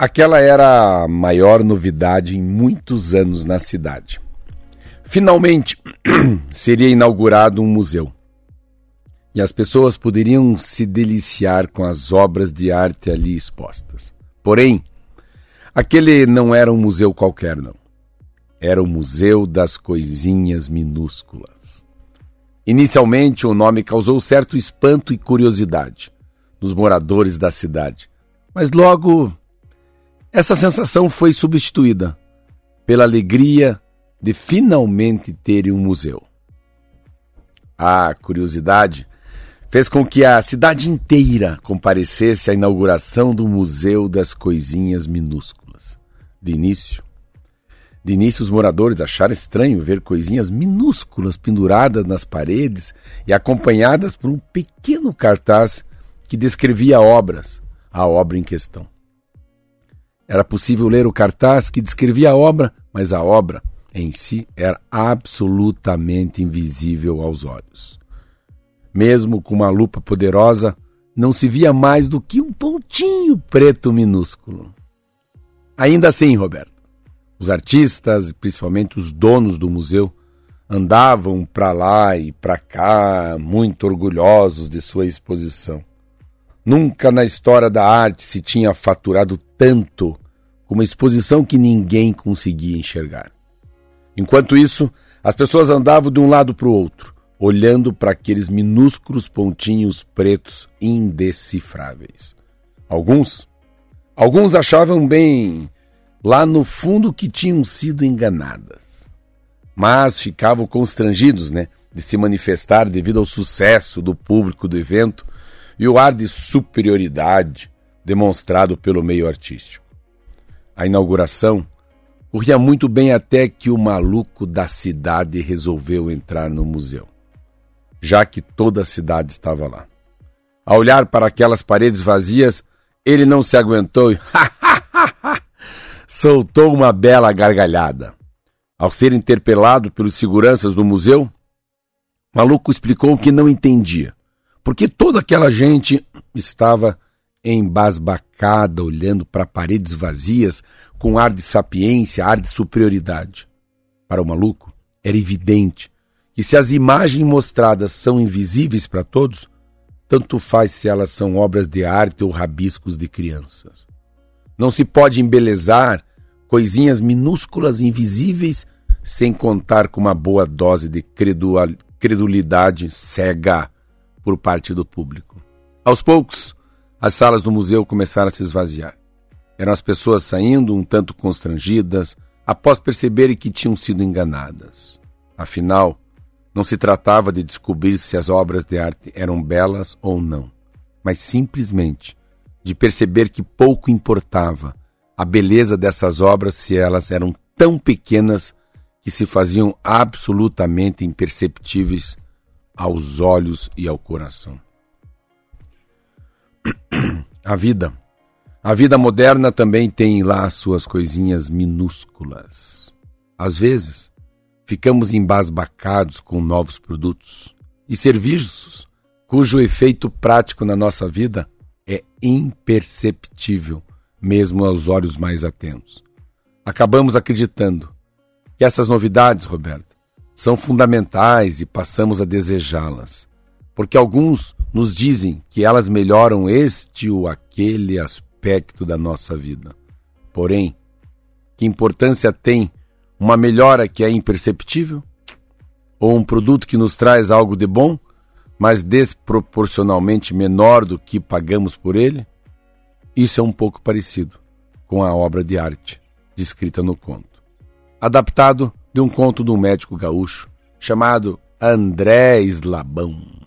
Aquela era a maior novidade em muitos anos na cidade. Finalmente seria inaugurado um museu. E as pessoas poderiam se deliciar com as obras de arte ali expostas. Porém, aquele não era um museu qualquer, não. Era o Museu das Coisinhas Minúsculas. Inicialmente, o nome causou certo espanto e curiosidade nos moradores da cidade, mas logo essa sensação foi substituída pela alegria de finalmente terem um museu. A curiosidade fez com que a cidade inteira comparecesse à inauguração do Museu das Coisinhas Minúsculas. De início, de início os moradores acharam estranho ver coisinhas minúsculas penduradas nas paredes e acompanhadas por um pequeno cartaz que descrevia obras, a obra em questão. Era possível ler o cartaz que descrevia a obra, mas a obra em si era absolutamente invisível aos olhos. Mesmo com uma lupa poderosa, não se via mais do que um pontinho preto minúsculo. Ainda assim, Roberto, os artistas, principalmente os donos do museu, andavam para lá e para cá, muito orgulhosos de sua exposição. Nunca na história da arte se tinha faturado tanto com uma exposição que ninguém conseguia enxergar. Enquanto isso, as pessoas andavam de um lado para o outro, olhando para aqueles minúsculos pontinhos pretos indecifráveis. Alguns, alguns achavam bem lá no fundo que tinham sido enganadas, mas ficavam constrangidos, né, de se manifestar devido ao sucesso do público do evento e o ar de superioridade demonstrado pelo meio artístico. A inauguração corria muito bem até que o maluco da cidade resolveu entrar no museu, já que toda a cidade estava lá. Ao olhar para aquelas paredes vazias, ele não se aguentou e soltou uma bela gargalhada. Ao ser interpelado pelos seguranças do museu, o maluco explicou que não entendia porque toda aquela gente estava embasbacada, olhando para paredes vazias, com ar de sapiência, ar de superioridade. Para o maluco, era evidente que se as imagens mostradas são invisíveis para todos, tanto faz se elas são obras de arte ou rabiscos de crianças. Não se pode embelezar coisinhas minúsculas invisíveis sem contar com uma boa dose de credulidade cega por parte do público. Aos poucos, as salas do museu começaram a se esvaziar. Eram as pessoas saindo um tanto constrangidas após perceberem que tinham sido enganadas. Afinal, não se tratava de descobrir se as obras de arte eram belas ou não, mas simplesmente de perceber que pouco importava a beleza dessas obras se elas eram tão pequenas que se faziam absolutamente imperceptíveis aos olhos e ao coração. A vida. A vida moderna também tem lá suas coisinhas minúsculas. Às vezes, ficamos embasbacados com novos produtos e serviços cujo efeito prático na nossa vida é imperceptível, mesmo aos olhos mais atentos. Acabamos acreditando que essas novidades, Roberto, são fundamentais e passamos a desejá-las, porque alguns nos dizem que elas melhoram este ou aquele aspecto da nossa vida. Porém, que importância tem uma melhora que é imperceptível? Ou um produto que nos traz algo de bom, mas desproporcionalmente menor do que pagamos por ele? Isso é um pouco parecido com a obra de arte descrita no conto. Adaptado de um conto de um médico gaúcho chamado André Slabão.